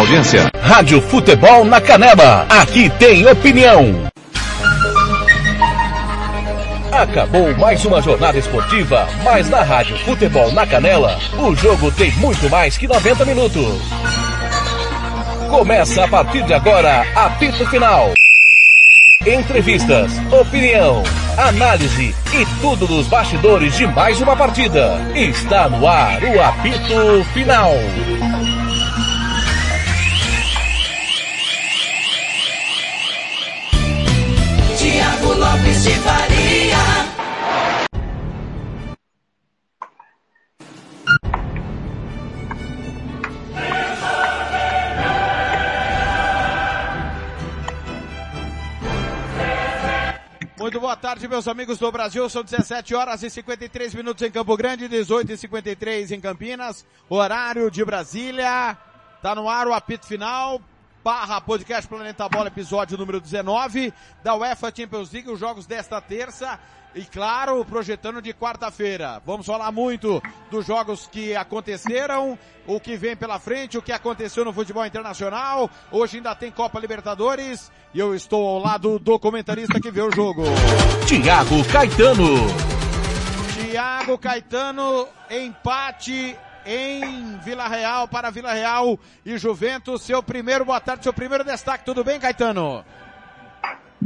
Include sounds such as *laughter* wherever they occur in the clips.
audiência. Rádio Futebol na Canela. Aqui tem opinião. Acabou mais uma jornada esportiva, mas na Rádio Futebol na Canela, o jogo tem muito mais que 90 minutos. Começa a partir de agora, apito final. Entrevistas, opinião, análise e tudo dos bastidores de mais uma partida. Está no ar o apito final. Tarde, meus amigos do Brasil. São 17 horas e 53 minutos em Campo Grande, 18 e 53 em Campinas. Horário de Brasília. Tá no ar o apito final. Barra Podcast Planeta Bola, episódio número 19 da UEFA Champions League, os jogos desta terça e claro, projetando de quarta-feira. Vamos falar muito dos jogos que aconteceram, o que vem pela frente, o que aconteceu no futebol internacional. Hoje ainda tem Copa Libertadores e eu estou ao lado do comentarista que vê o jogo. Tiago Caetano. Tiago Caetano, empate em Vila Real para Vila Real e Juventus. Seu primeiro, boa tarde, seu primeiro destaque. Tudo bem, Caetano?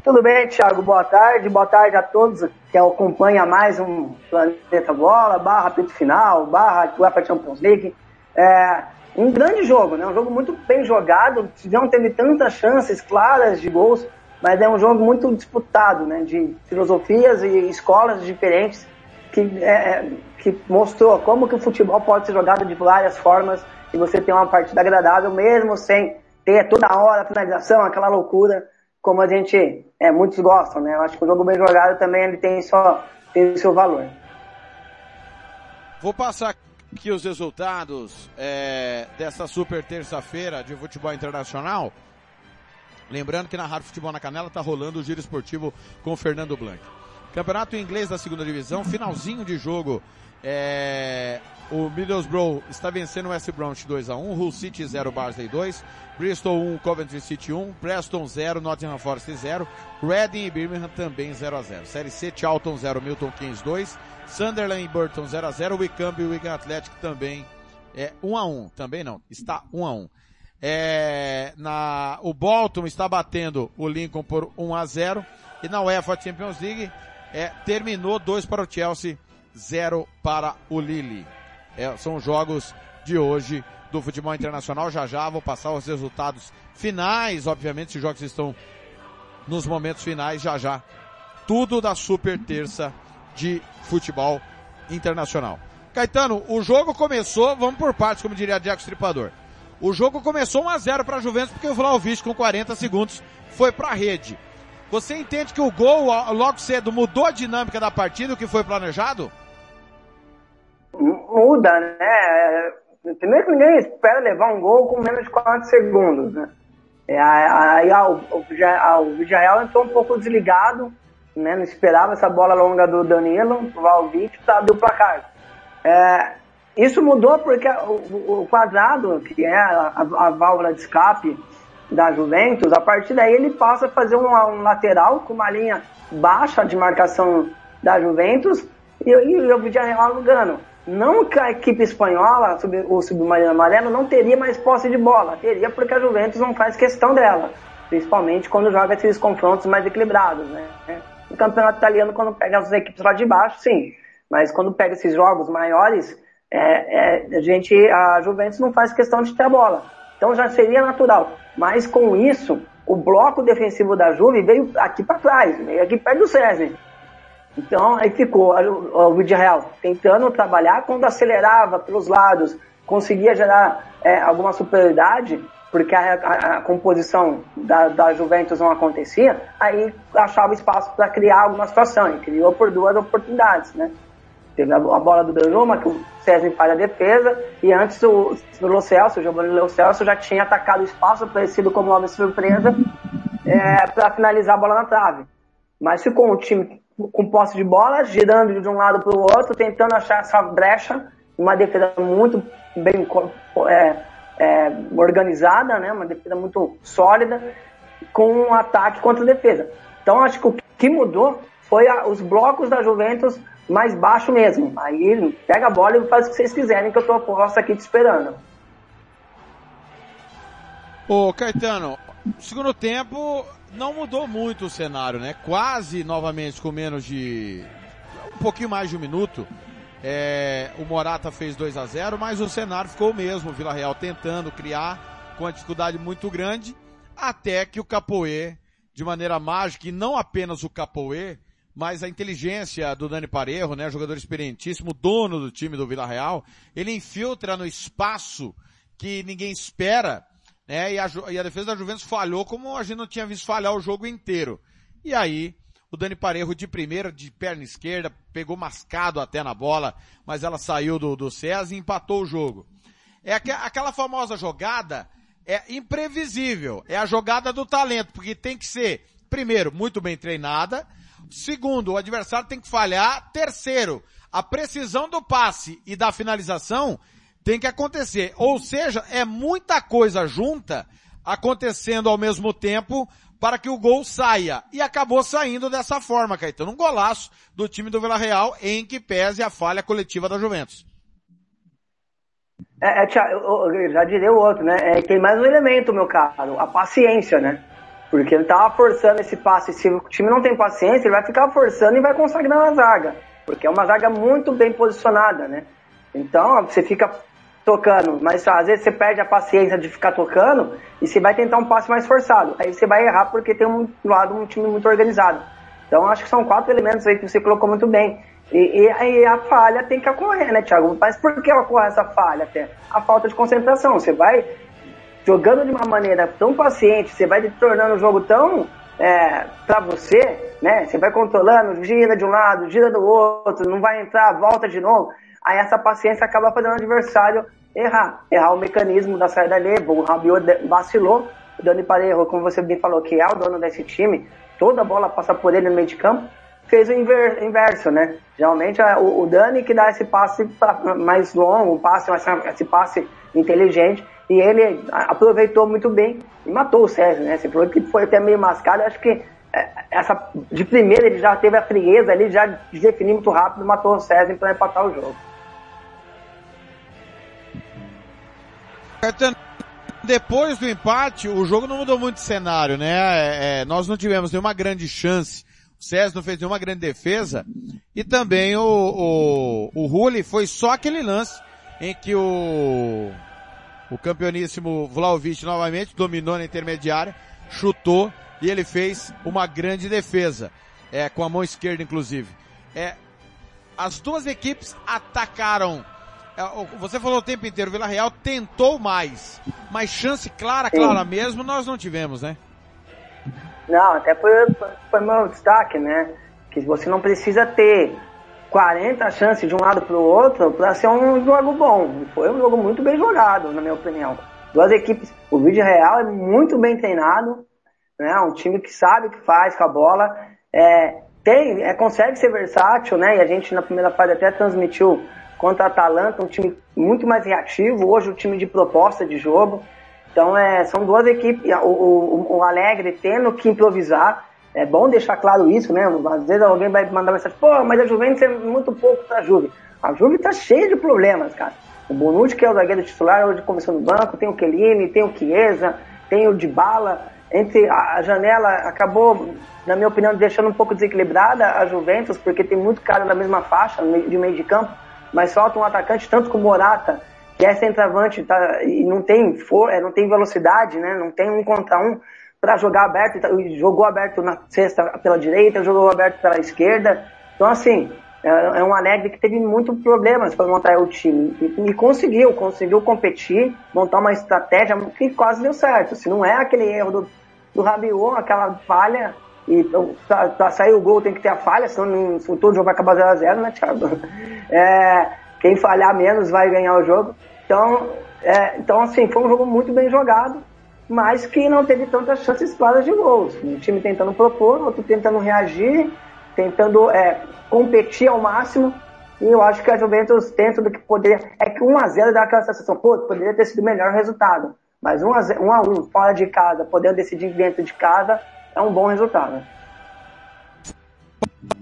Tudo bem, Thiago? Boa tarde. Boa tarde a todos que acompanham mais um Planeta Bola, barra Pito Final, barra UEFA Champions League. É um grande jogo, né? Um jogo muito bem jogado. Não teve tantas chances claras de gols, mas é um jogo muito disputado, né? De filosofias e escolas diferentes que, é, que mostrou como que o futebol pode ser jogado de várias formas e você ter uma partida agradável mesmo sem ter toda hora a finalização, aquela loucura como a gente, é, muitos gostam, né? Eu acho que o jogo bem jogado também ele tem, só, tem seu valor. Vou passar aqui os resultados é, dessa super terça-feira de futebol internacional. Lembrando que na Rádio Futebol na Canela tá rolando o giro esportivo com o Fernando Blanc. Campeonato inglês da segunda divisão, finalzinho de jogo. É, o Middlesbrough está vencendo o West Bromwich 2x1, Hull City 0, Barnsley 2, Bristol 1, Coventry City 1, Preston 0, Nottingham Forest 0, Reading e Birmingham também 0x0. Série C, Charlton 0, Milton Keynes 2, Sunderland e Burton 0x0, Wycombe e Wigan Athletic também é 1x1, também não, está 1x1. É, na, o Bolton está batendo o Lincoln por 1x0 e na UEFA Champions League é, terminou 2 para o Chelsea, 0 para o Lille. É, são os jogos de hoje do futebol internacional. Já já vou passar os resultados finais, obviamente, os jogos estão nos momentos finais, já já. Tudo da super terça de futebol internacional. Caetano, o jogo começou, vamos por partes, como diria Diego Stripador. O jogo começou 1 a 0 para a Juventus porque o Vlaovic com 40 segundos foi para a rede. Você entende que o gol logo cedo mudou a dinâmica da partida, o que foi planejado? Muda, né? Primeiro que ninguém espera levar um gol com menos de 40 segundos, né? É, aí o, o Vijael entrou um pouco desligado, né? Não esperava essa bola longa do Danilo, o Valvite, para abrir o placar. É, isso mudou porque o, o, quadrado, que é a, a, válvula de escape da Juventus, a partir daí ele passa a fazer um, um lateral com uma linha baixa de marcação da Juventus e, e o Vijael alugando. Não que a equipe espanhola, o submarino amarelo, não teria mais posse de bola. Teria porque a Juventus não faz questão dela. Principalmente quando joga esses confrontos mais equilibrados, né? No campeonato italiano, quando pega as equipes lá de baixo, sim. Mas quando pega esses jogos maiores, é, é, a gente, a Juventus não faz questão de ter a bola. Então já seria natural. Mas com isso, o bloco defensivo da Juve veio aqui para trás, veio aqui perto do César. Então aí ficou o, o vídeo real tentando trabalhar quando acelerava pelos lados, conseguia gerar é, alguma superioridade, porque a, a, a composição da, da, Juventus não acontecia, aí achava espaço para criar alguma situação, e criou por duas oportunidades, né? Teve a, a bola do Donnarumma, que o César faz a defesa, e antes o, o Lo Celso, o Giovanni Lo Celso, já tinha atacado o espaço, parecido como uma surpresa, é, para finalizar a bola na trave. Mas ficou um time com posse de bola, girando de um lado para o outro, tentando achar essa brecha, uma defesa muito bem é, é, organizada, né? Uma defesa muito sólida, com um ataque contra a defesa. Então acho que o que mudou foi a, os blocos da Juventus mais baixo mesmo. Aí pega a bola e faz o que vocês quiserem, que eu tô posto aqui te esperando. Ô Caetano, segundo tempo não mudou muito o cenário, né? Quase novamente com menos de um pouquinho mais de um minuto. É, o Morata fez 2 a 0 mas o cenário ficou o mesmo. O Vila Real tentando criar com uma dificuldade muito grande, até que o Capoe, de maneira mágica, e não apenas o Capoe, mas a inteligência do Dani Parejo, né, jogador experientíssimo, dono do time do Vila Real, ele infiltra no espaço que ninguém espera né? E a, e a defesa da Juventus falhou como a gente não tinha visto falhar o jogo inteiro. E aí, o Dani Parejo de primeira, de perna esquerda, pegou mascado até na bola, mas ela saiu do, do César e empatou o jogo. É aqu aquela famosa jogada, é imprevisível. É a jogada do talento, porque tem que ser, primeiro, muito bem treinada. Segundo, o adversário tem que falhar. Terceiro, a precisão do passe e da finalização tem que acontecer. Ou seja, é muita coisa junta acontecendo ao mesmo tempo para que o gol saia. E acabou saindo dessa forma, Caetano. Um golaço do time do Vila Real em que pese a falha coletiva da Juventus. É, é já diria o outro, né? É, tem mais um elemento, meu caro, a paciência, né? Porque ele tava forçando esse passe. Se o time não tem paciência, ele vai ficar forçando e vai conseguir na zaga. Porque é uma zaga muito bem posicionada, né? Então, você fica tocando, mas às vezes você perde a paciência de ficar tocando e você vai tentar um passe mais forçado. Aí você vai errar porque tem um lado um time muito organizado. Então acho que são quatro elementos aí que você colocou muito bem. E, aí a falha tem que ocorrer, né, Thiago? Mas por que ocorre essa falha até? A falta de concentração. Você vai jogando de uma maneira tão paciente, você vai tornando o jogo tão é, para você, né? Você vai controlando, gira de um lado, gira do outro, não vai entrar, volta de novo aí essa paciência acaba fazendo o adversário errar, errar o mecanismo da saída livre, o Rabiot vacilou, o Dani Parejo, como você bem falou, que é o dono desse time, toda bola passa por ele no meio de campo, fez o inver, inverso, né? Geralmente é o, o, Dani que dá esse passe pra, mais longo, um passe, esse passe inteligente, e ele aproveitou muito bem e matou o César, né? Esse problema que foi até meio mascado, acho que é, essa, de primeira ele já teve a frieza ali, já definiu muito rápido, matou o César para empatar o jogo. Depois do empate, o jogo não mudou muito de cenário, né? É, é, nós não tivemos nenhuma grande chance. O César não fez nenhuma grande defesa. E também o, o, o Rulli foi só aquele lance em que o, o campeoníssimo Vlaovic novamente dominou na intermediária, chutou e ele fez uma grande defesa. É, com a mão esquerda inclusive. É, as duas equipes atacaram você falou o tempo inteiro, o Vila Real tentou mais, mas chance clara, Sim. clara mesmo, nós não tivemos, né? Não, até foi, foi meu destaque, né? Que você não precisa ter 40 chances de um lado para o outro para ser um jogo bom. Foi um jogo muito bem jogado, na minha opinião. Duas equipes, o Vídeo Real é muito bem treinado, né? Um time que sabe o que faz com a bola, é, tem, é, consegue ser versátil, né? E a gente na primeira fase até transmitiu contra a Atalanta, um time muito mais reativo, hoje um time de proposta de jogo. Então é, são duas equipes, o, o, o Alegre tendo que improvisar, é bom deixar claro isso, né? Às vezes alguém vai mandar mensagem, pô, mas a Juventus é muito pouco pra Juve. A Juve tá cheia de problemas, cara. O Bonucci, que é o zagueiro titular, hoje começou no banco, tem o Chiellini, tem o Chiesa, tem o Dybala. Entre a janela acabou, na minha opinião, deixando um pouco desequilibrada a Juventus, porque tem muito cara na mesma faixa, de meio de campo mas falta um atacante tanto como o Morata, que é centroavante tá, e não tem, for, é, não tem velocidade, né? não tem um contra um para jogar aberto, tá, jogou aberto na sexta pela direita, jogou aberto pela esquerda. Então, assim, é, é um Alegre que teve muitos problemas para montar o time e, e, conseguiu, conseguiu competir, montar uma estratégia que quase deu certo. Se não é aquele erro do, do Rabiot, aquela falha, e pra, pra, sair o gol tem que ter a falha, senão o todo jogo vai acabar 0x0, né, Thiago? *laughs* É, quem falhar menos vai ganhar o jogo. Então, é, então, assim, foi um jogo muito bem jogado, mas que não teve tantas chances claras de gols. Um time tentando propor, outro tentando reagir, tentando é, competir ao máximo. E eu acho que a Juventus, dentro do que poderia. É que 1x0 dá aquela sensação, pô, poderia ter sido o melhor resultado. Mas 1x1 1 a 1, fora de casa, podendo decidir dentro de casa, é um bom resultado.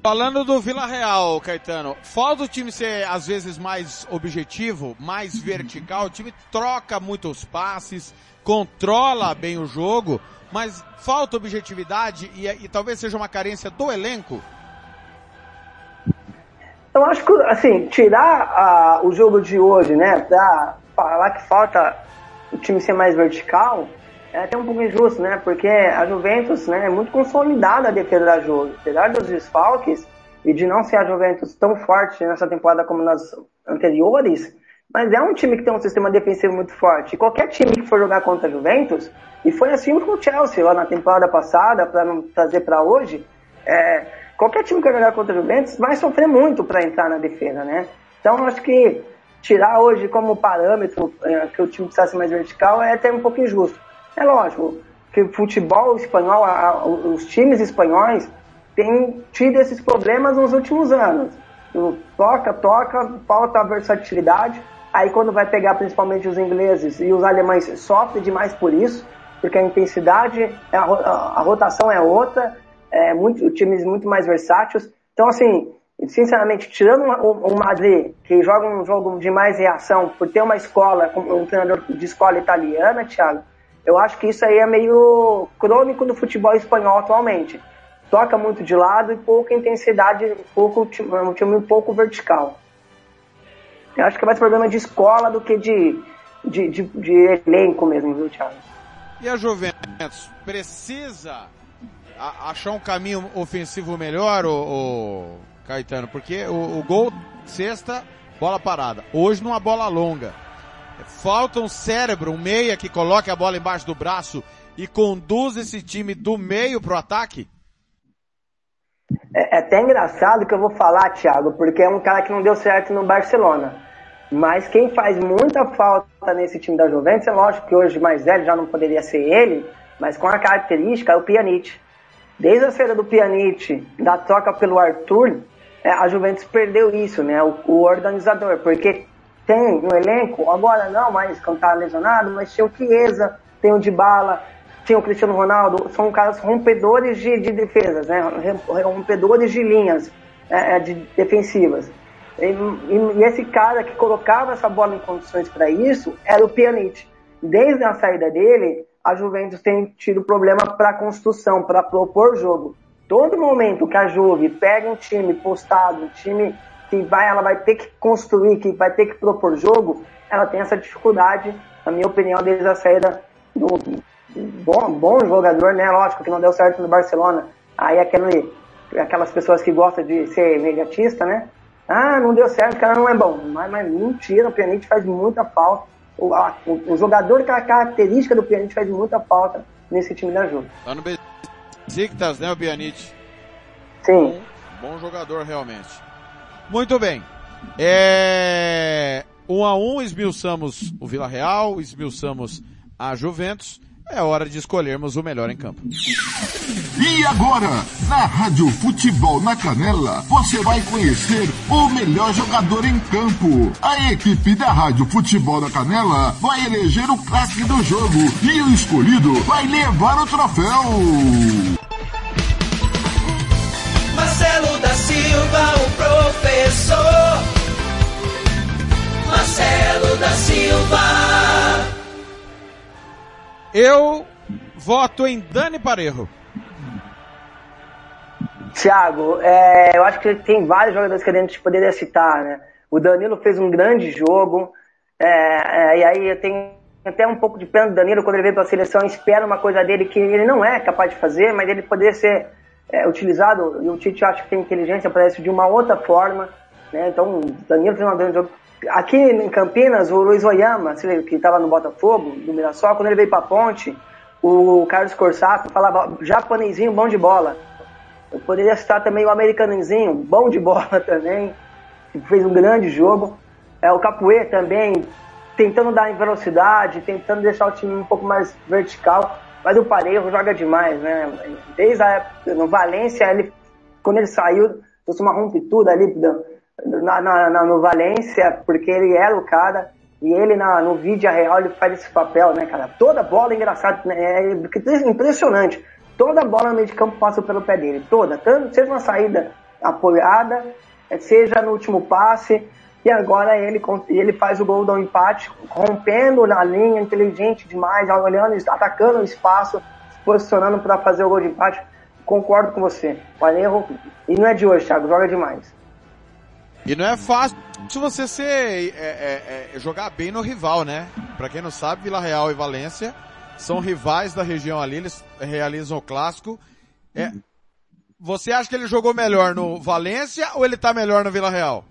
Falando do Vila Real, Caetano, falta o time ser às vezes mais objetivo, mais vertical, o time troca muitos passes, controla bem o jogo, mas falta objetividade e, e talvez seja uma carência do elenco? Eu acho que, assim, tirar uh, o jogo de hoje, né, pra falar que falta o time ser mais vertical, é até um pouco injusto, né? Porque a Juventus né, é muito consolidada a defesa da Juve. Apesar dos desfalques e de não ser a Juventus tão forte nessa temporada como nas anteriores, mas é um time que tem um sistema defensivo muito forte. E qualquer time que for jogar contra a Juventus, e foi assim com o Chelsea lá na temporada passada, para não trazer para hoje, é, qualquer time que for jogar contra a Juventus vai sofrer muito para entrar na defesa, né? Então acho que tirar hoje como parâmetro é, que o time precisa ser mais vertical é até um pouco injusto. É lógico que o futebol espanhol, a, a, os times espanhóis têm tido esses problemas nos últimos anos. Toca, toca, falta versatilidade. Aí quando vai pegar principalmente os ingleses e os alemães sofrem demais por isso, porque a intensidade, a, a rotação é outra, é muito, times muito mais versáteis. Então assim, sinceramente, tirando o Madrid, que joga um jogo de mais reação, por ter uma escola, um treinador de escola italiana, Thiago, eu acho que isso aí é meio crônico do futebol espanhol atualmente. Toca muito de lado e pouca intensidade, pouco, um time um pouco vertical. Eu acho que é mais problema de escola do que de, de, de, de elenco mesmo, viu, Thiago? E a Juventus precisa achar um caminho ofensivo melhor, o Caetano? Porque o, o gol, sexta, bola parada. Hoje numa bola longa. Falta um cérebro, um meia que coloque a bola embaixo do braço e conduz esse time do meio pro ataque? É, é até engraçado que eu vou falar, Thiago, porque é um cara que não deu certo no Barcelona. Mas quem faz muita falta nesse time da Juventus, é lógico que hoje mais velho já não poderia ser ele, mas com a característica é o Pjanic. Desde a saída do Pjanic, da troca pelo Arthur, é, a Juventus perdeu isso, né? O, o organizador, porque tem no elenco, agora não mais quando tá lesionado, mas tinha o Chiesa, tem o Dybala, tinha o Cristiano Ronaldo, são caras rompedores de, de defesas, né? rompedores de linhas é, é, de defensivas. E, e, e, esse cara que colocava essa bola em condições para isso era o Pjanic. Desde a saída dele, a Juventus tem tido problema para construção, para propor jogo. Todo momento que a Juve pega um time postado, um time que vai, ela vai ter que construir, que vai ter que propor jogo, ela tem essa dificuldade, na minha opinião, desde a saída do bom, bom jogador, né? Lógico que não deu certo no Barcelona. Aí aquele, aquelas pessoas que gostam de ser imediatista, né? Ah, não deu certo, o cara não é bom. Mas, mas mentira, o Pjanic faz muita falta. O, a, o, o jogador é a característica do Pjanic faz muita falta nesse time da Juve. Tá no Besiktas, né, o Pjanic? Sim. Bom, bom jogador, realmente. Muito bem. É... Um a um, esmiuçamos o Vila Real, esmiuçamos a Juventus. É hora de escolhermos o melhor em campo. E agora, na Rádio Futebol na Canela, você vai conhecer o melhor jogador em campo. A equipe da Rádio Futebol na Canela vai eleger o craque do jogo e o escolhido vai levar o troféu. Marcelo da Silva, o professor. Marcelo da Silva. Eu voto em Dani Parejo. Thiago, é, eu acho que tem vários jogadores que a gente poderia citar, né? O Danilo fez um grande jogo, é, é, e aí eu tenho até um pouco de pena do Danilo quando ele veio para a seleção, espera uma coisa dele que ele não é capaz de fazer, mas ele poderia ser é, utilizado, e o Tite acha que tem inteligência isso de uma outra forma, né? Então, Danilo fez um grande jogo. Aqui em Campinas, o Luiz Oyama, que estava no Botafogo, do Mirassol, quando ele veio para a ponte, o Carlos Corsato falava japonesinho bom de bola. Eu poderia citar também o americanozinho, bom de *laughs* bola também, que fez um grande jogo. É, o Capoeira também, tentando dar em velocidade, tentando deixar o time um pouco mais vertical. Mas o Parejo joga demais, né? Desde a época no Valência, ele, quando ele saiu, trouxe uma rompitura ali na, na, na, no Valência, porque ele era o cara, e ele na, no vídeo real ele faz esse papel, né, cara? Toda bola, engraçado, né? é impressionante. Toda bola no meio de campo passa pelo pé dele, toda. Tanto, seja uma saída apoiada, seja no último passe, e agora ele, ele faz o gol do empate, rompendo na linha, inteligente demais, olhando, atacando o espaço, se posicionando para fazer o gol de empate. Concordo com você. O e não é de hoje, Thiago, joga demais. E não é fácil você ser, é, é, é, jogar bem no rival, né? Para quem não sabe, Vila Real e Valência são rivais da região ali, eles realizam o clássico. É, você acha que ele jogou melhor no Valência ou ele tá melhor no Vila Real?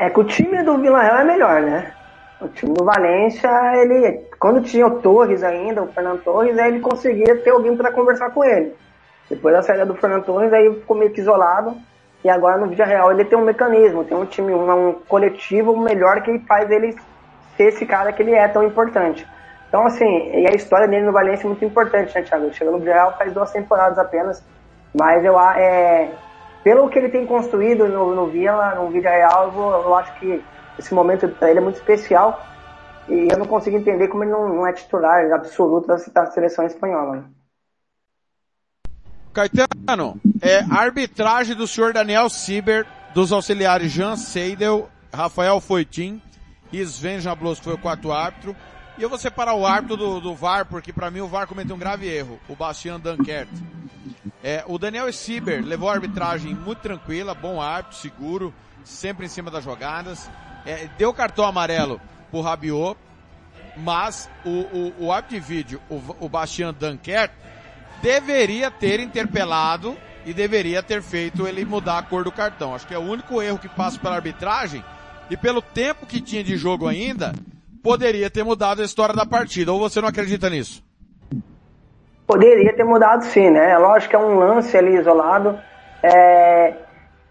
É que o time do Vila Real é melhor, né? O time do Valência, ele, quando tinha o Torres ainda, o Fernando Torres, aí ele conseguia ter alguém para conversar com ele. Depois da saída do Fernando Torres, aí ficou meio que isolado. E agora no Vila Real ele tem um mecanismo, tem um time, um, um coletivo melhor que faz ele ser esse cara que ele é tão importante. Então, assim, e a história dele no Valência é muito importante, né, Thiago? Chegou no Real faz duas temporadas apenas, mas eu, é, pelo que ele tem construído no, no Vila, no Vila Real, eu, eu, acho que esse momento para ele é muito especial e eu não consigo entender como ele não, não é titular absoluto da, da seleção espanhola. Caetano, é arbitragem do senhor Daniel Sieber, dos auxiliares Jean Seidel, Rafael Foitin e Sven Jablos, que foi o quarto árbitro, e eu vou separar o árbitro do, do VAR, porque para mim o VAR cometeu um grave erro, o Bastian Dankert. É, o Daniel Sieber levou a arbitragem muito tranquila, bom árbitro, seguro, sempre em cima das jogadas. É, deu cartão amarelo pro Rabiot, mas o, o, o árbitro de vídeo, o, o Bastian Dankert, deveria ter interpelado e deveria ter feito ele mudar a cor do cartão. Acho que é o único erro que passa pela arbitragem e pelo tempo que tinha de jogo ainda, poderia ter mudado a história da partida. Ou você não acredita nisso? Poderia ter mudado sim, né? Lógico que é um lance ali isolado. É...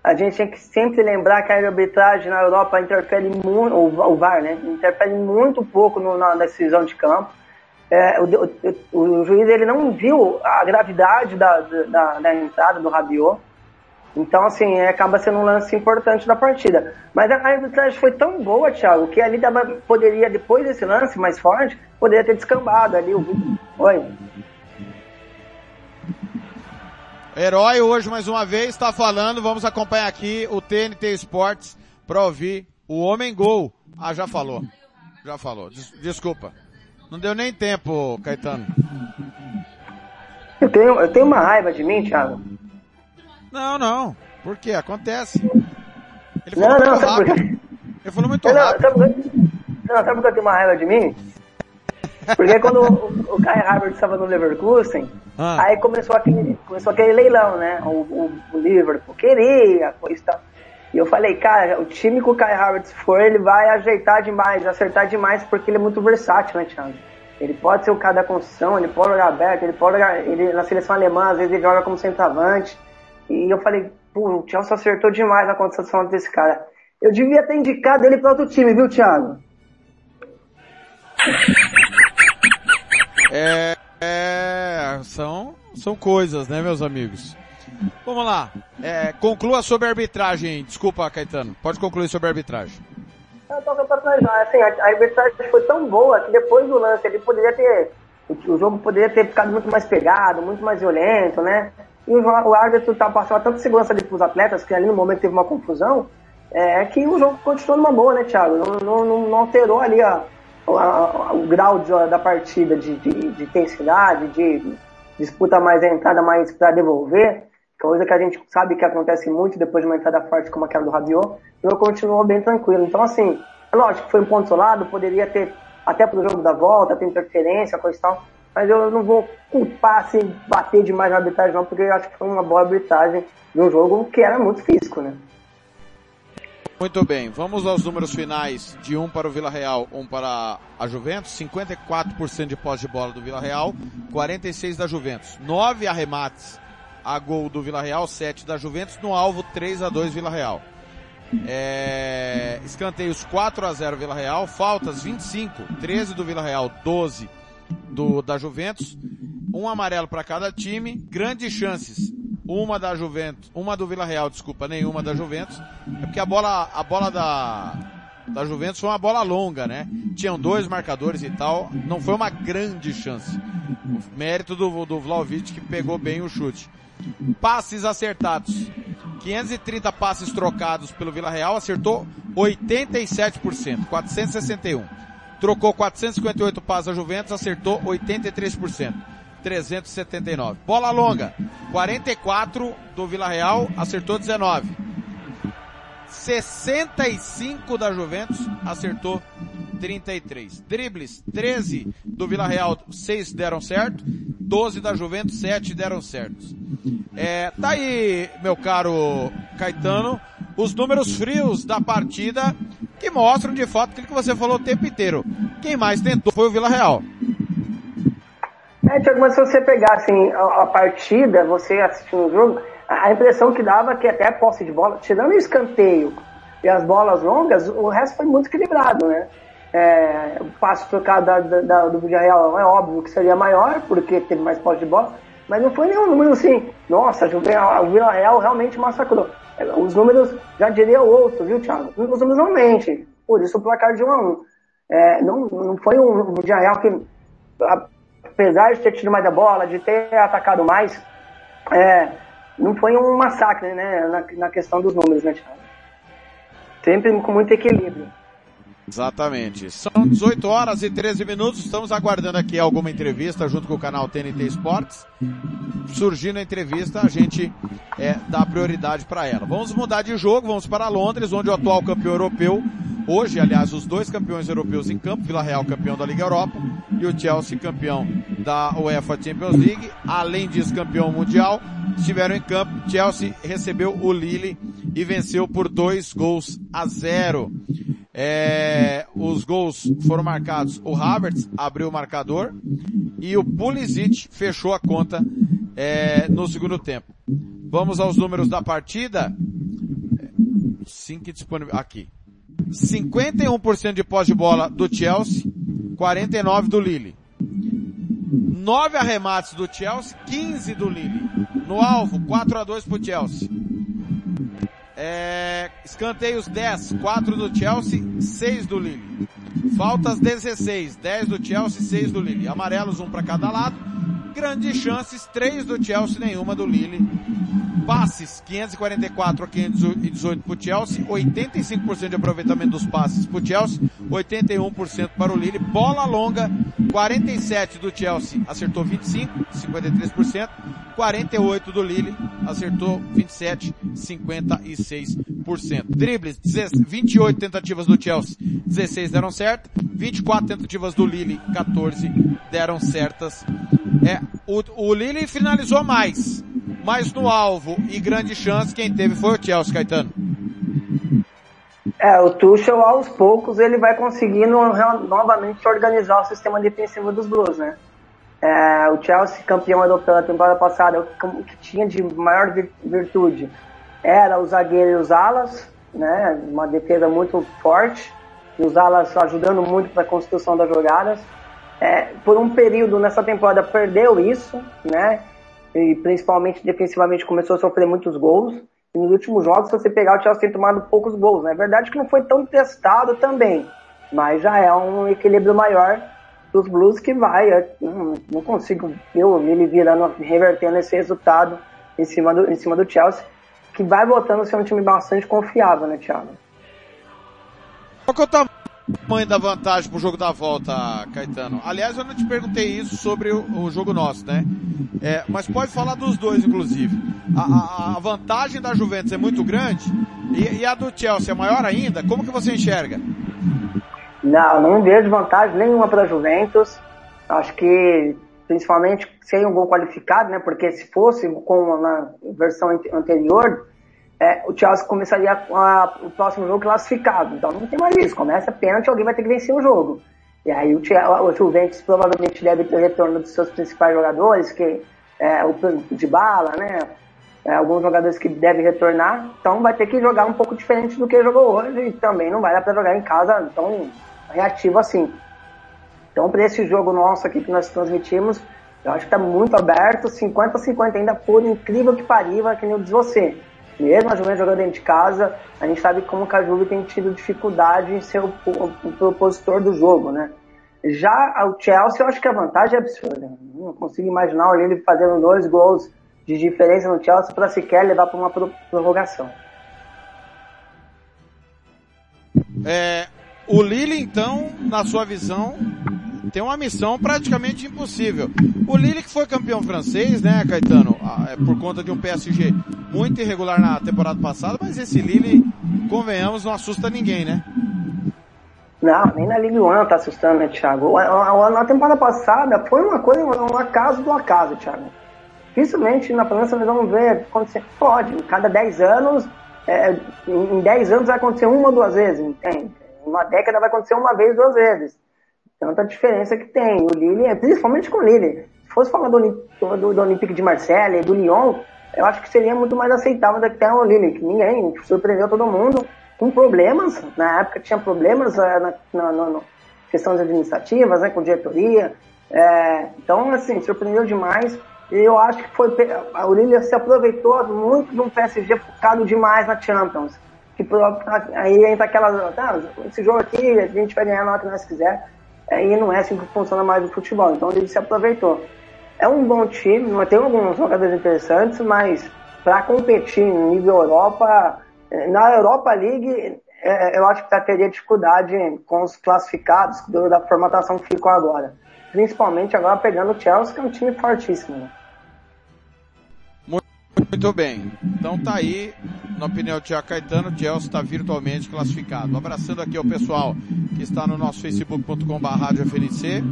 A gente tem que sempre lembrar que a arbitragem na Europa interfere muito, o VAR, né? Interfere muito pouco no, na decisão de campo. É, o, o, o, juiz ele não viu a gravidade da, da, da entrada do Rabiot. Então, assim, é, acaba sendo um lance importante da partida. Mas a arbitragem foi tão boa, Thiago, que ali dava, poderia, depois desse lance mais forte, poderia ter descambado ali o Oi. Herói hoje mais uma vez está falando, vamos acompanhar aqui o TNT Esportes para ouvir o Homem Gol. Ah, já falou. Já falou. Des desculpa. Não deu nem tempo, Caetano. Eu tenho, eu tenho uma raiva de mim, Thiago. Não, não. Por quê? Acontece. Ele falou não, não, muito rápido. Por Ele falou muito não, rápido. Sabe, não, sabe por que eu tenho uma raiva de mim? Porque quando o, o Kai Havertz estava no Leverkusen, ah. aí começou aquele, começou aquele leilão, né? O, o, o Liverpool queria, coisa e tal. E eu falei, cara, o time que o Kai Havertz for, ele vai ajeitar demais, acertar demais, porque ele é muito versátil, né, Thiago? Ele pode ser o cara da construção, ele pode jogar aberto, ele pode jogar, ele, na seleção alemã, às vezes ele joga como centroavante. E eu falei, pô, o Chelsea acertou demais na contratação desse cara. Eu devia ter indicado ele para outro time, viu, Thiago? É, é, são, são coisas, né, meus amigos? Vamos lá. É, conclua sobre a arbitragem. Desculpa, Caetano. Pode concluir sobre a arbitragem. Assim, a arbitragem foi tão boa que depois do lance ele poderia ter. O jogo poderia ter ficado muito mais pegado, muito mais violento, né? E o, o árbitro tá, passando tanta segurança ali pros atletas, que ali no momento teve uma confusão, é que o jogo continuou numa boa, né, Thiago? Não, não, não alterou ali a, a, a, o grau de, da partida de, de, de intensidade, de disputa mais a entrada mais para devolver coisa que a gente sabe que acontece muito depois de uma entrada forte como aquela do Rabiot, e eu continuou bem tranquilo. Então, assim, é lógico foi um ponto isolado, poderia ter, até pro jogo da volta, ter interferência, coisa e tal, mas eu não vou culpar, assim, bater demais na arbitragem não, porque eu acho que foi uma boa arbitragem de um jogo que era muito físico, né? Muito bem, vamos aos números finais de um para o Vila Real, um para a Juventus. 54% de posse de bola do Vila Real, 46% da Juventus. Nove arremates a gol do Vila Real, 7 da Juventus, no alvo 3 a 2 Vila Real. É, escanteios 4 a 0 Vila Real, faltas 25, 13 do Vila Real, 12 do da Juventus, um amarelo para cada time, grandes chances. uma da Juventus, uma do Vila Real, desculpa, nenhuma da Juventus. É porque a bola, a bola da, da Juventus foi uma bola longa, né? Tinham dois marcadores e tal. Não foi uma grande chance. O mérito do, do Vlaovic que pegou bem o chute. Passes acertados. 530 passes trocados pelo Vila Real, acertou 87%, 461. Trocou 458 passes a Juventus, acertou 83%. 379. Bola longa, 44 do Vila Real, acertou 19. 65 da Juventus, acertou 33. Dribles, 13 do Vila Real, 6 deram certo. 12 da Juventus, 7 deram certos. É, tá aí, meu caro Caetano, os números frios da partida que mostram de fato aquilo que você falou o tempo inteiro. Quem mais tentou foi o Vila Real. É, Tiago, mas se você pegar assim, a, a partida, você assistindo o jogo, a, a impressão que dava que até a posse de bola, tirando o escanteio e as bolas longas, o resto foi muito equilibrado, né? É, o passe trocado da, da, do é óbvio que seria maior, porque teve mais posse de bola, mas não foi nenhum número assim, nossa, o Villarreal realmente massacrou. É, os números, já diria outro, viu, Thiago? Os números não mentem, por isso o placar de 1 a 1 é, não, não foi um Villarreal que, apesar de ter tido mais a bola, de ter atacado mais, é, não foi um massacre, né, na, na questão dos números, né, Thiago? Sempre com muito equilíbrio. Exatamente. São 18 horas e 13 minutos. Estamos aguardando aqui alguma entrevista junto com o canal TNT Esportes. Surgindo a entrevista, a gente é, dá prioridade para ela. Vamos mudar de jogo, vamos para Londres, onde o atual campeão europeu, hoje, aliás, os dois campeões europeus em campo, Vila Real campeão da Liga Europa e o Chelsea campeão da UEFA Champions League, além disso campeão mundial, estiveram em campo. Chelsea recebeu o Lille e venceu por dois gols a zero. É, os gols foram marcados. O Havertz abriu o marcador e o Pulisic fechou a conta é, no segundo tempo. Vamos aos números da partida. Que disponível aqui. 51% de pós de bola do Chelsea, 49 do Lille. 9 arremates do Chelsea, 15 do Lille. No alvo, 4 a 2 pro Chelsea. É, escanteios 10, 4 do Chelsea, 6 do Lille. Faltas 16, 10 do Chelsea, 6 do Lille. Amarelos, um para cada lado. Grandes chances, 3 do Chelsea, nenhuma do Lille. Passes, 544 a 518 para o Chelsea, 85% de aproveitamento dos passes para o Chelsea, 81% para o Lille. Bola longa, 47 do Chelsea, acertou 25, 53%. 48 do Lille, acertou 27, 56%. Dribles, 28 tentativas do Chelsea, 16 deram certo. 24 tentativas do Lille, 14 deram certas. É, o, o Lille finalizou mais, mas no alvo e grande chance quem teve foi o Chelsea, Caetano. É, o Tuchel aos poucos ele vai conseguindo novamente organizar o sistema defensivo dos Blues, né? É, o Chelsea, campeão europeu na temporada passada, o que tinha de maior virtude era o zagueiro e os alas, né? Uma defesa muito forte, e os alas ajudando muito para a construção das jogadas. É, por um período nessa temporada perdeu isso, né? E principalmente defensivamente começou a sofrer muitos gols. E nos últimos jogos, se você pegar o Chelsea tem tomado poucos gols. Né? É verdade que não foi tão testado também, mas já é um equilíbrio maior dos Blues que vai. Eu não consigo o Lille virando, revertendo esse resultado em cima do, em cima do Chelsea, que vai voltando a ser um time bastante confiável, né, Thiago? Qual que tamanho da vantagem pro jogo da volta, Caetano? Aliás, eu não te perguntei isso sobre o, o jogo nosso, né? É, mas pode falar dos dois, inclusive. A, a, a vantagem da Juventus é muito grande e, e a do Chelsea é maior ainda. Como que você enxerga? Não, não vejo vantagem nenhuma para Juventus. Acho que, principalmente, sem um gol qualificado, né? Porque se fosse com na versão anterior, é, o Chelsea começaria a, o próximo jogo classificado. Então não tem mais isso. Começa pênalti, alguém vai ter que vencer o jogo. E aí o, o Juventus provavelmente deve ter retorno dos seus principais jogadores, que é o de bala, né? É, alguns jogadores que devem retornar. Então vai ter que jogar um pouco diferente do que jogou hoje. E também não vai dar para jogar em casa tão reativo assim. Então, para esse jogo nosso aqui que nós transmitimos, Eu acho que está muito aberto, 50 a 50, ainda por incrível que parível, que nem eu disse você. Mesmo a Juventus jogando dentro de casa, a gente sabe como o a Juve tem tido dificuldade em ser o, o, o propositor do jogo, né? Já o Chelsea, eu acho que a vantagem é absurda. Não consigo imaginar ele fazendo dois gols de diferença no Chelsea para sequer levar para uma prorrogação. É, o Lille, então, na sua visão, tem uma missão praticamente impossível. O Lille que foi campeão francês, né, Caetano, ah, é por conta de um PSG muito irregular na temporada passada, mas esse Lille, convenhamos, não assusta ninguém, né? Não, nem na Ligue 1 tá assustando, né, Thiago? Na temporada passada foi uma coisa, um acaso do acaso, Thiago. Dificilmente na França nós vamos ver acontecer. Pode, cada 10 anos, é, em 10 anos vai acontecer uma ou duas vezes, entende? Uma década vai acontecer uma vez, duas vezes. Tanta diferença que tem. O Lille, principalmente com o Lille. Se fosse falar do, do, do Olympique de Marseille, do Lyon, eu acho que seria muito mais aceitável do que tem o Lille, que ninguém surpreendeu todo mundo com problemas. Na época tinha problemas é, na, na, na, na questões administrativas, né, com diretoria. É, então, assim, surpreendeu demais. Eu acho que foi o Lille se aproveitou muito de um PSG focado demais na Champions. Que aí entra aquela, tá, esse jogo aqui a gente vai ganhar a nota que nós quiser. Aí não é assim que funciona mais o futebol. Então ele se aproveitou. É um bom time, tem alguns jogadores interessantes, mas para competir no nível Europa, na Europa League, é, eu acho que teria dificuldade com os classificados da formatação que ficou agora. Principalmente agora pegando o Chelsea, que é um time fortíssimo. Né? Muito bem. Então tá aí, na opinião do Tiago Caetano, o Chelsea está virtualmente classificado. Abraçando aqui o pessoal que está no nosso facebook.com.br FNC,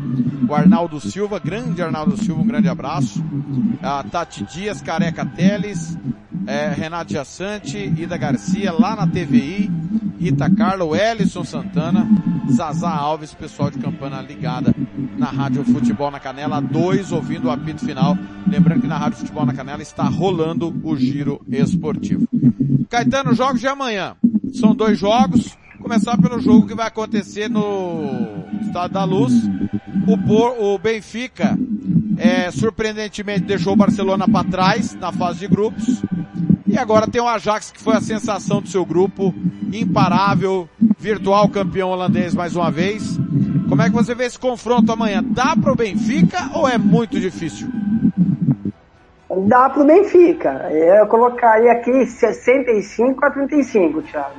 o Arnaldo Silva, grande Arnaldo Silva, um grande abraço. A Tati Dias, Careca Teles, é, Renato Jassante, Ida Garcia, lá na TVI, Rita Carlo, Ellison Santana, Zazá Alves, pessoal de Campana ligada na Rádio Futebol na Canela 2, ouvindo o apito final. Lembrando que na Rádio Futebol na Canela está rolando o giro esportivo. Caetano, jogos de amanhã. São dois jogos. Começar pelo jogo que vai acontecer no Estado da Luz. O, o Benfica, é, surpreendentemente, deixou o Barcelona para trás na fase de grupos. E agora tem o Ajax, que foi a sensação do seu grupo, imparável, virtual campeão holandês mais uma vez. Como é que você vê esse confronto amanhã? Dá para o Benfica ou é muito difícil? Dá para o Benfica. Eu colocaria aqui 65 a 35, Thiago.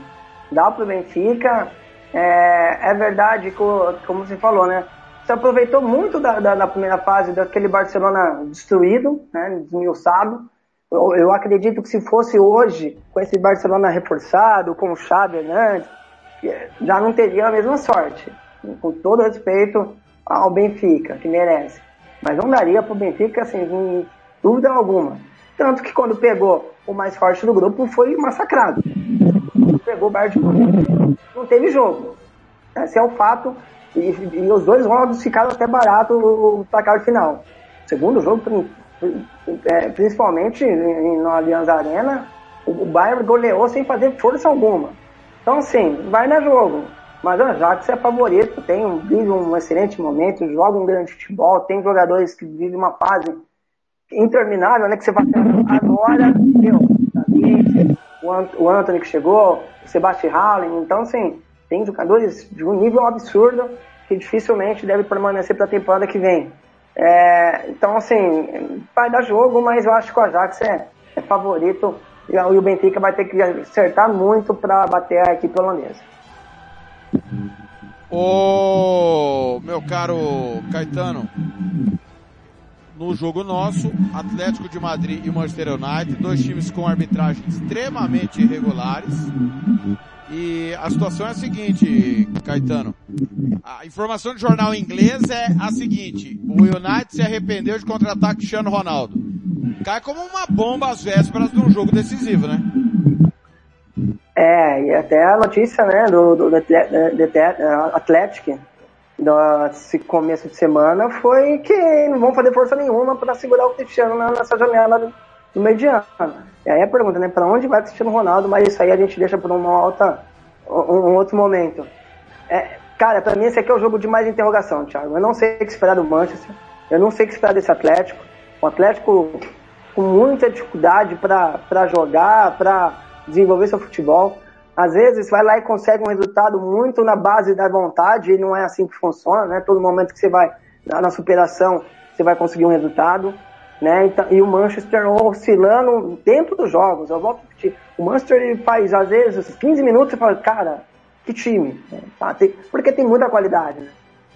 Dá para o Benfica. É, é verdade, como você falou, né? Você aproveitou muito da, da, da primeira fase daquele Barcelona destruído, né? Desmiuçado eu, eu, acredito que se fosse hoje, com esse Barcelona reforçado, com o Xavi Hernandes, já não teria a mesma sorte. Com todo respeito ao Benfica, que merece. Mas não daria para o Benfica, assim, sem dúvida alguma. Tanto que quando pegou o mais forte do grupo, foi massacrado. Pegou o Bayern de não teve jogo. Esse é o fato. E, e os dois jogos ficaram até barato o placar final. Segundo jogo, é, principalmente no Allianz Arena, o Bayern goleou sem fazer força alguma. Então, assim, vai na jogo. Mas o Ajax é favorito, tem um, vive um excelente momento, joga um grande futebol, tem jogadores que vivem uma fase interminável, né? Que você vai agora, meu, o Anthony que chegou, o Sebastian Hallen, então assim, tem jogadores de um nível absurdo que dificilmente deve permanecer para a temporada que vem. É, então, assim, vai dar jogo, mas eu acho que o Ajax é, é favorito e o Benfica vai ter que acertar muito para bater a equipe holandesa. Ô, meu caro Caetano, no jogo nosso, Atlético de Madrid e Manchester United, dois times com arbitragem extremamente irregulares. E a situação é a seguinte, Caetano. A informação do jornal inglês é a seguinte. O United se arrependeu de contratar Cristiano Ronaldo. Cai como uma bomba às vésperas de um jogo decisivo, né? É, e até a notícia, né, do, do, do Atlético, desse começo de semana, foi que não vão fazer força nenhuma para segurar o Cristiano nessa janela mediano. E aí a pergunta, né, para onde vai Cristiano Ronaldo? Mas isso aí a gente deixa para uma alta, um, um, outro momento. É, cara, para mim esse aqui é o jogo de mais interrogação, Thiago. Eu não sei o que esperar do Manchester. Eu não sei o que esperar desse Atlético. O Atlético com muita dificuldade para jogar, para desenvolver seu futebol. Às vezes vai lá e consegue um resultado muito na base da vontade, e não é assim que funciona, né? Todo momento que você vai na superação, você vai conseguir um resultado. Né? Então, e o Manchester oscilando dentro dos jogos. Eu volto a repetir. O Manchester ele faz, às vezes, 15 minutos e fala, cara, que time. Tá? Tem, porque tem muita qualidade. Né?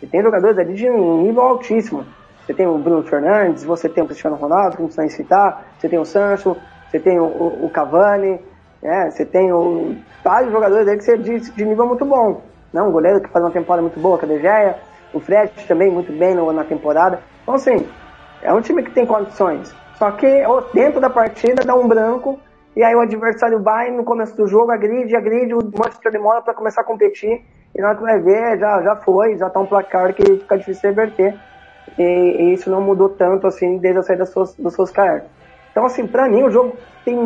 E tem jogadores ali de um nível altíssimo. Você tem o Bruno Fernandes, você tem o Cristiano Ronaldo, que não precisa citar, você tem o Sancho, você tem o, o, Cavani, né? você tem o, vários jogadores aí que você de, de nível muito bom. Não, um goleiro que faz uma temporada muito boa, que é a De Gea, o Fred também muito bem na temporada. Então, assim, é um time que tem condições. Só que dentro da partida dá um branco e aí o adversário vai no começo do jogo, agride, agride, o Manchester demora para começar a competir e na hora que vai ver, já, já foi, já tá um placar que fica difícil reverter. E, e, isso não mudou tanto assim desde a saída do Solskjaer. Então, assim, para mim o jogo tem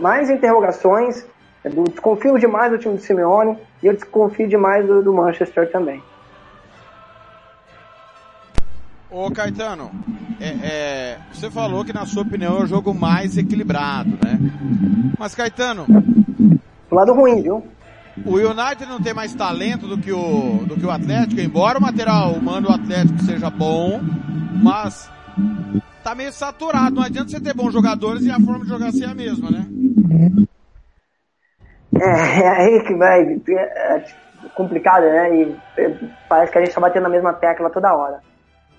mais interrogações. Eu desconfio demais do time do Simeone e eu desconfio demais do, do Manchester também. Ô Caetano, é, é, você falou que na sua opinião é o jogo mais equilibrado, né? Mas Caetano. Lado ruim, viu? O United não tem mais talento do que o, do que o Atlético, embora o material humano do Atlético seja bom, mas tá meio saturado. Não adianta você ter bons jogadores e a forma de jogar ser a mesma, né? É, é aí que vai. É complicado, né? E é, parece que a gente tá batendo na mesma tecla toda hora.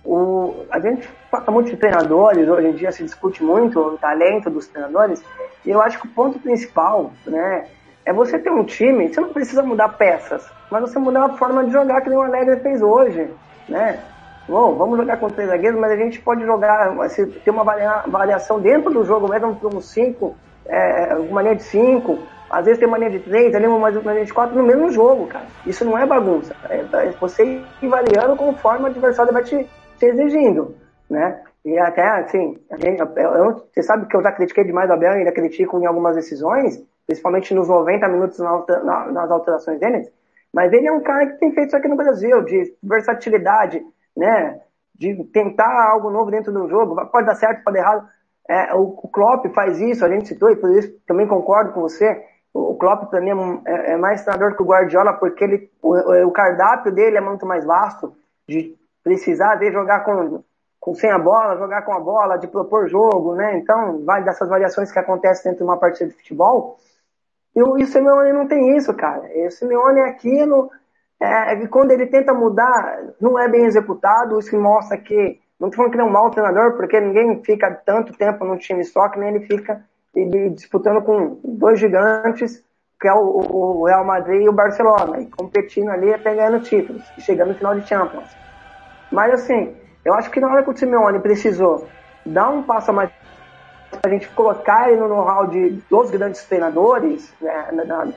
O, a gente fala muito de treinadores, hoje em dia se discute muito o talento dos treinadores, e eu acho que o ponto principal, né, é você ter um time, você não precisa mudar peças, mas você mudar a forma de jogar que o Alegre fez hoje, né? Bom, vamos jogar com três zagueiros, mas a gente pode jogar, ter uma variação dentro do jogo, mesmo com cinco, é, mania de cinco, às vezes tem mania de três, ali uma mania de quatro no mesmo jogo, cara. Isso não é bagunça. É, é você ir variando conforme o adversário vai te, se exigindo, né? E até, assim, gente, eu, você sabe que eu já critiquei demais o Abel, ainda critico em algumas decisões, principalmente nos 90 minutos na, nas alterações dele, mas ele é um cara que tem feito isso aqui no Brasil, de versatilidade, né? De tentar algo novo dentro do jogo, pode dar certo, pode dar errado. É, o, o Klopp faz isso, a gente citou, e por isso também concordo com você. O Klopp, mim, é, é, é, mais treinador que o Guardiola, porque ele, o, o cardápio dele é muito mais vasto, de precisar de jogar com, com sem a bola, jogar com a bola, de propor jogo, né? Então, vai dessas variações que acontecem dentro de uma partida de futebol. E o, e o Simeone não tem isso, cara. E o Simeone é aquilo, é, é, quando ele tenta mudar, não é bem executado, isso mostra que, não estou falando que ele é um mau treinador, porque ninguém fica tanto tempo num time só, que nem ele fica ele, disputando com dois gigantes, que é o, o Real Madrid e o Barcelona, e competindo ali até ganhando títulos, e chegando no final de Champions. Mas assim, eu acho que na hora que o Simeone precisou dar um passo a mais a gente colocar ele no know-how de dos grandes treinadores né,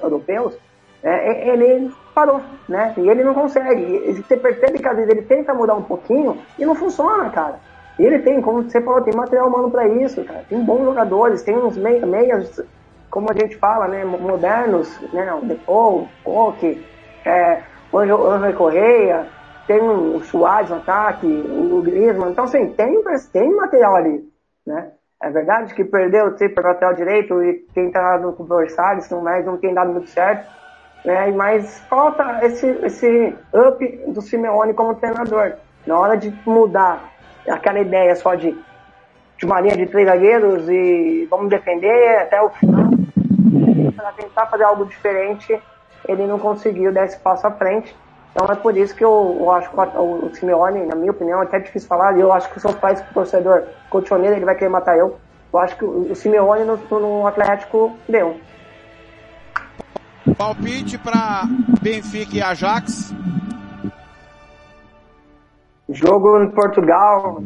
europeus, é, ele parou, né? E ele não consegue. Você percebe que às vezes ele tenta mudar um pouquinho e não funciona, cara. E ele tem, como você falou, tem material humano para isso, cara. Tem bons jogadores, tem uns meias, meias como a gente fala, né? Modernos, né? O Depou, o Coque, é, o Anjo Correia, tem o Suárez no ataque, o Griezmann, então assim, tem, tem material ali, né? É verdade que perdeu o tipo lateral direito e quem tá no Versalhes, mas não tem dado muito certo, né? Mas falta esse, esse up do Simeone como treinador. Na hora de mudar aquela ideia só de, de uma linha de três zagueiros e vamos defender até o final, para tentar fazer algo diferente, ele não conseguiu dar esse passo à frente. Então é por isso que eu, eu acho que o, o Simeone, na minha opinião, é até difícil falar, e eu acho que se eu faço pro torcedor colchoneiro, ele vai querer matar eu. Eu acho que o, o Simeone no, no Atlético deu. Palpite para Benfica e Ajax. Jogo em Portugal.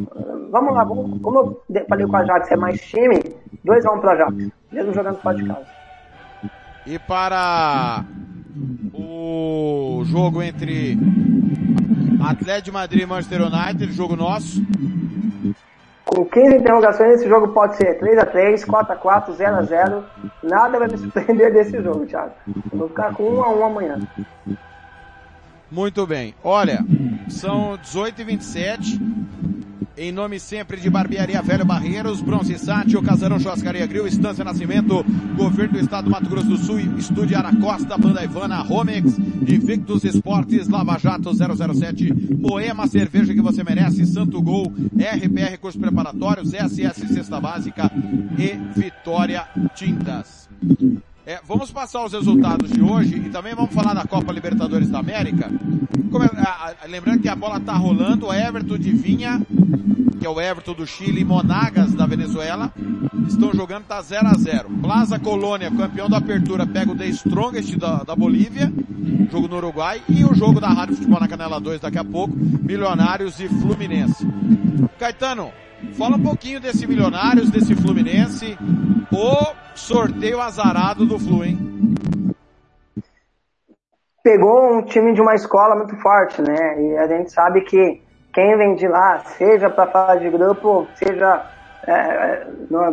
Vamos lá, vamos, como eu falei com o Ajax é mais time, 2x1 um pro Ajax, mesmo jogando fora de casa. E para o jogo entre Atlético de Madrid e Manchester United, jogo nosso. Com 15 interrogações, esse jogo pode ser 3x3, 4x4, 0x0. Nada vai me surpreender desse jogo, Thiago. Eu vou ficar com 1x1 amanhã. Muito bem. Olha, são 18 e 27 Em nome sempre de Barbearia Velho Barreiros, Bronze Sátio, Casarão Churrascaria Grill, Estância Nascimento, Governo do Estado do Mato Grosso do Sul, Estúdio Aracosta, Banda Ivana, Romex, Invictus Esportes, Lava Jato 007, Moema Cerveja que você merece, Santo Gol, RPR Cursos Preparatórios, SS Cesta Básica e Vitória Tintas. É, vamos passar os resultados de hoje e também vamos falar da Copa Libertadores da América. Como, a, a, lembrando que a bola tá rolando, o Everton de Vinha, que é o Everton do Chile, e Monagas da Venezuela, estão jogando, tá 0 a 0 Plaza Colônia, campeão da apertura, pega o The Strongest da, da Bolívia, jogo no Uruguai, e o jogo da Rádio Futebol na Canela 2 daqui a pouco, Milionários e Fluminense. Caetano, fala um pouquinho desse Milionários, desse Fluminense, o sorteio azarado do Flu, hein? Pegou um time de uma escola muito forte, né? E a gente sabe que quem vem de lá, seja para fase de grupo, seja é,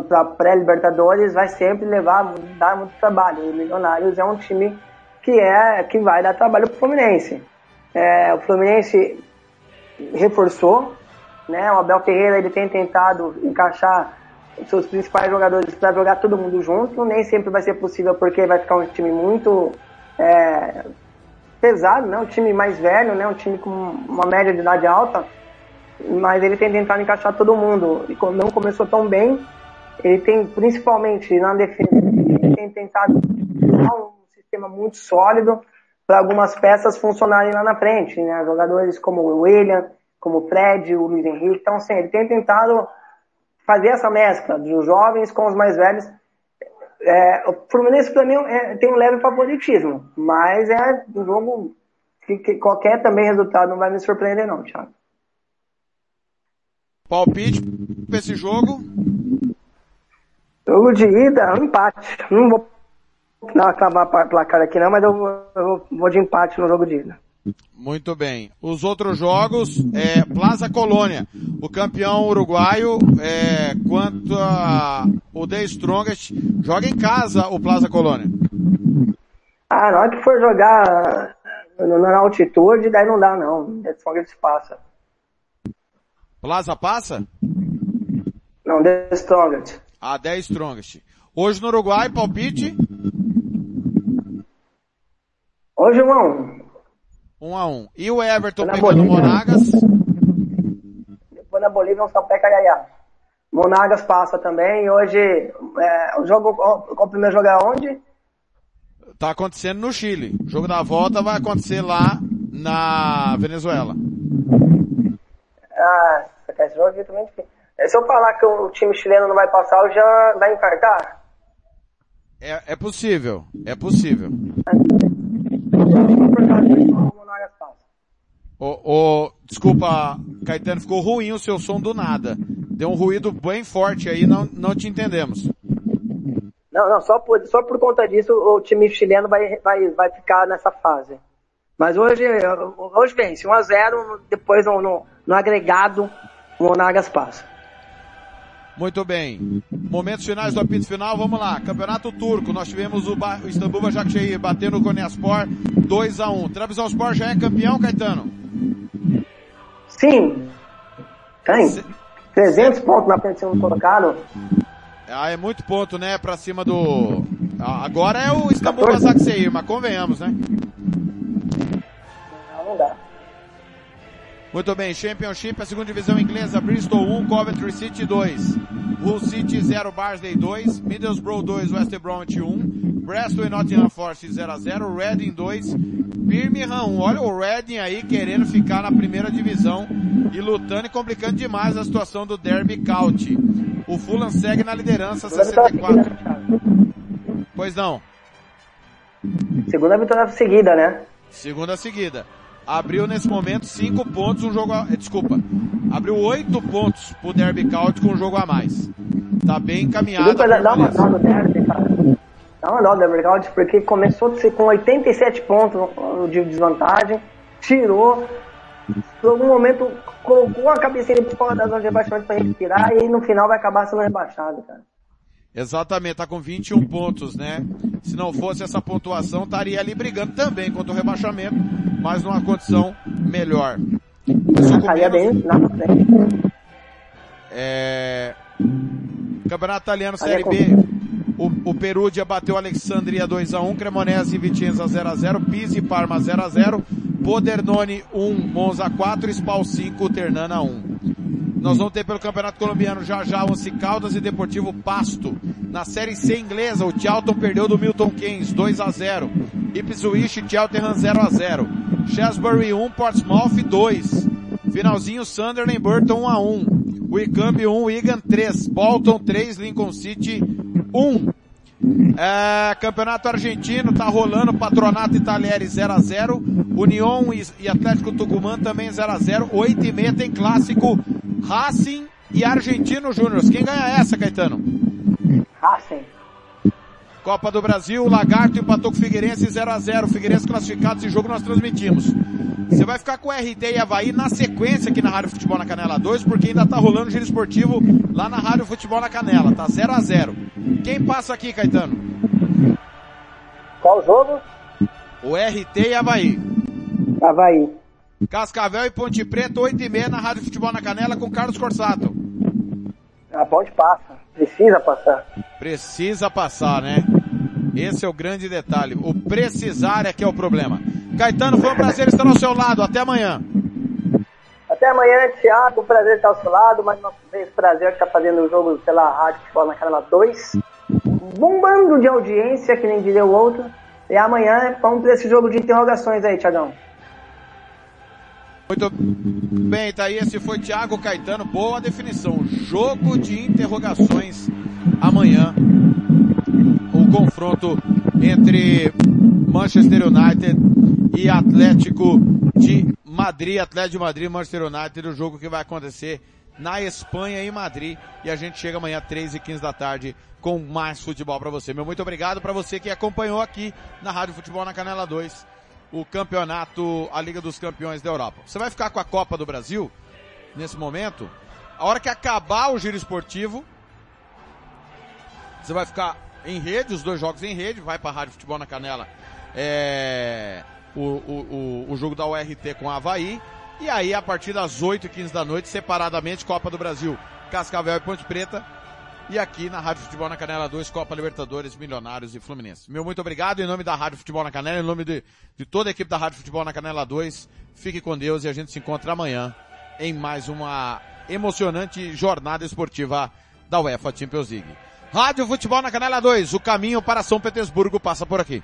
para pré-libertadores, vai sempre levar, dar muito trabalho. O Milionários é um time que é que vai dar trabalho para o Fluminense. É, o Fluminense reforçou, né? O Abel Ferreira ele tem tentado encaixar seus principais jogadores para jogar todo mundo junto. Nem sempre vai ser possível porque vai ficar um time muito é, pesado, né? Um time mais velho, né? Um time com uma média de idade alta. Mas ele tem tentado encaixar todo mundo. E como não começou tão bem, ele tem, principalmente na defesa, ele tem tentado um sistema muito sólido para algumas peças funcionarem lá na frente, né? Jogadores como o William, como o Fred, o Luiz Henrique. Então, assim, ele tem tentado fazer essa mescla dos jovens com os mais velhos. É, o Fluminense para mim é, tem um leve favoritismo, mas é um jogo que, que, qualquer também resultado não vai me surpreender não, Thiago. Palpite para esse jogo? Jogo de ida, um empate. Não vou não acabar placar aqui não, mas eu vou, eu vou de empate no jogo de ida. Muito bem. Os outros jogos, é Plaza Colônia. O campeão uruguaio, é, quanto a o The Strongest, joga em casa o Plaza Colônia. Ah, na hora que for jogar na altitude, daí não dá não. The Strongest passa. Plaza passa? Não, The Strongest. Ah, The Strongest. Hoje no Uruguai, palpite? Hoje, irmão, 1 um a 1 um. E o Everton pegando o Monagas? Depois na Bolívia um São Caiaiá. Monagas passa também. Hoje, é, o jogo, o primeiro jogo é onde? Tá acontecendo no Chile. O jogo da volta vai acontecer lá na Venezuela. Ah, esse jogo é também difícil. Se eu falar que o time chileno não vai passar, eu já vai infartar? É, é possível, é possível. O, desculpa, Caetano, ficou ruim o seu som do nada. Deu um ruído bem forte aí, não, não te entendemos. Não, não, só por, só por conta disso o time chileno vai, vai, vai ficar nessa fase. Mas hoje, hoje vence, 1x0, depois no, no, no agregado, o Monagas passa. Muito bem. Momentos finais do apito final, vamos lá. Campeonato Turco, nós tivemos o, ba o Istambul Başakşehir batendo o Konyaspor 2 a 1 Trabzonspor já é campeão, Caetano? Sim. Tem. Se... 300 pontos na frente sendo colocado. Ah, é muito ponto, né, pra cima do... Agora é o Istambul Başakşehir, mas convenhamos, né? Muito bem, Championship, a segunda divisão inglesa, Bristol 1, Coventry City 2, Hull City 0, Barnsley 2, Middlesbrough 2, West Bromwich 1, Bristol e Nottingham Forest 0 a 0, Reading 2, Birmingham 1. Olha o Reading aí querendo ficar na primeira divisão e lutando e complicando demais a situação do Derby County. O Fulham segue na liderança 64. Pois não. Segunda vitória seguida, né? Segunda seguida abriu nesse momento cinco pontos, um jogo, a, desculpa, abriu oito pontos pro Derby County com um jogo a mais. Tá bem encaminhado. Dá uma dó no Derby, cara. Dá uma dó do Derby County porque começou com 87 pontos de desvantagem, tirou, por algum momento colocou a cabecinha por fora da zona de rebaixamento para respirar e no final vai acabar sendo rebaixado, cara. Exatamente, tá com 21 pontos, né? Se não fosse essa pontuação, estaria ali brigando também contra o rebaixamento, mas numa condição melhor. Estaria bem na frente. É... Campeonato Italiano Série B. O, o Perugia bateu Alexandria 2x1, Cremonese e Vicenza 0x0, Pisa e Parma 0x0, Podernone 1, Monza 4, Spal 5, Ternana 1. Nós vamos ter pelo Campeonato Colombiano já já Once Caldas e Deportivo Pasto. Na Série C inglesa, o Charlton perdeu do Milton Keynes 2 a 0. Ipswich e Cheltenham 0 a 0. Shasbury 1, Portsmouth 2. Finalzinho Sunderland Burton 1 a 1. Wickham 1, Wigan 3. Bolton 3, Lincoln City 1. É, campeonato Argentino tá rolando, Patronato Italieri 0 a 0 União e Atlético Tucumã também 0 a 0 8 e meia tem clássico Racing e Argentino Júnior. Quem ganha essa, Caetano? Racing. Copa do Brasil, Lagarto empatou com o Figueirense 0 a 0 Figueirense classificado, esse jogo nós transmitimos. Você vai ficar com o RT e Havaí na sequência aqui na Rádio Futebol na Canela 2, porque ainda tá rolando giro esportivo lá na Rádio Futebol na Canela. Tá 0 a 0 Quem passa aqui, Caetano? Qual jogo? O RT e Havaí. Havaí. Cascavel e Ponte Preta, 8 e meia na Rádio Futebol na Canela com Carlos Corsato. A ponte passa. Precisa passar. Precisa passar, né? Esse é o grande detalhe. O precisar é que é o problema. Caetano, foi um prazer estar ao seu lado. Até amanhã. Até amanhã, Thiago. Prazer estar ao seu lado. Mais uma vez, prazer estar fazendo o jogo pela Rádio Futebol na Canela 2. Bombando de audiência, que nem diria o outro. E amanhã vamos para esse jogo de interrogações aí, Thiagão. Muito bem, tá aí. Esse foi Thiago Caetano. Boa definição. Jogo de interrogações amanhã. O confronto entre Manchester United e Atlético de Madrid. Atlético de Madrid, Manchester United. O jogo que vai acontecer na Espanha e Madrid. E a gente chega amanhã, 3 e 15 da tarde, com mais futebol para você. Meu muito obrigado para você que acompanhou aqui na Rádio Futebol na Canela 2 o campeonato, a Liga dos Campeões da Europa. Você vai ficar com a Copa do Brasil nesse momento. A hora que acabar o giro esportivo, você vai ficar em rede, os dois jogos em rede, vai para a Rádio Futebol na Canela, é, o, o, o, o jogo da URT com a Havaí, e aí a partir das 8 e 15 da noite, separadamente, Copa do Brasil, Cascavel e Ponte Preta, e aqui na Rádio Futebol na Canela 2, Copa Libertadores, Milionários e Fluminense. Meu muito obrigado em nome da Rádio Futebol na Canela, em nome de, de toda a equipe da Rádio Futebol na Canela 2. Fique com Deus e a gente se encontra amanhã em mais uma emocionante jornada esportiva da UEFA Champions League. Rádio Futebol na Canela 2, o caminho para São Petersburgo passa por aqui.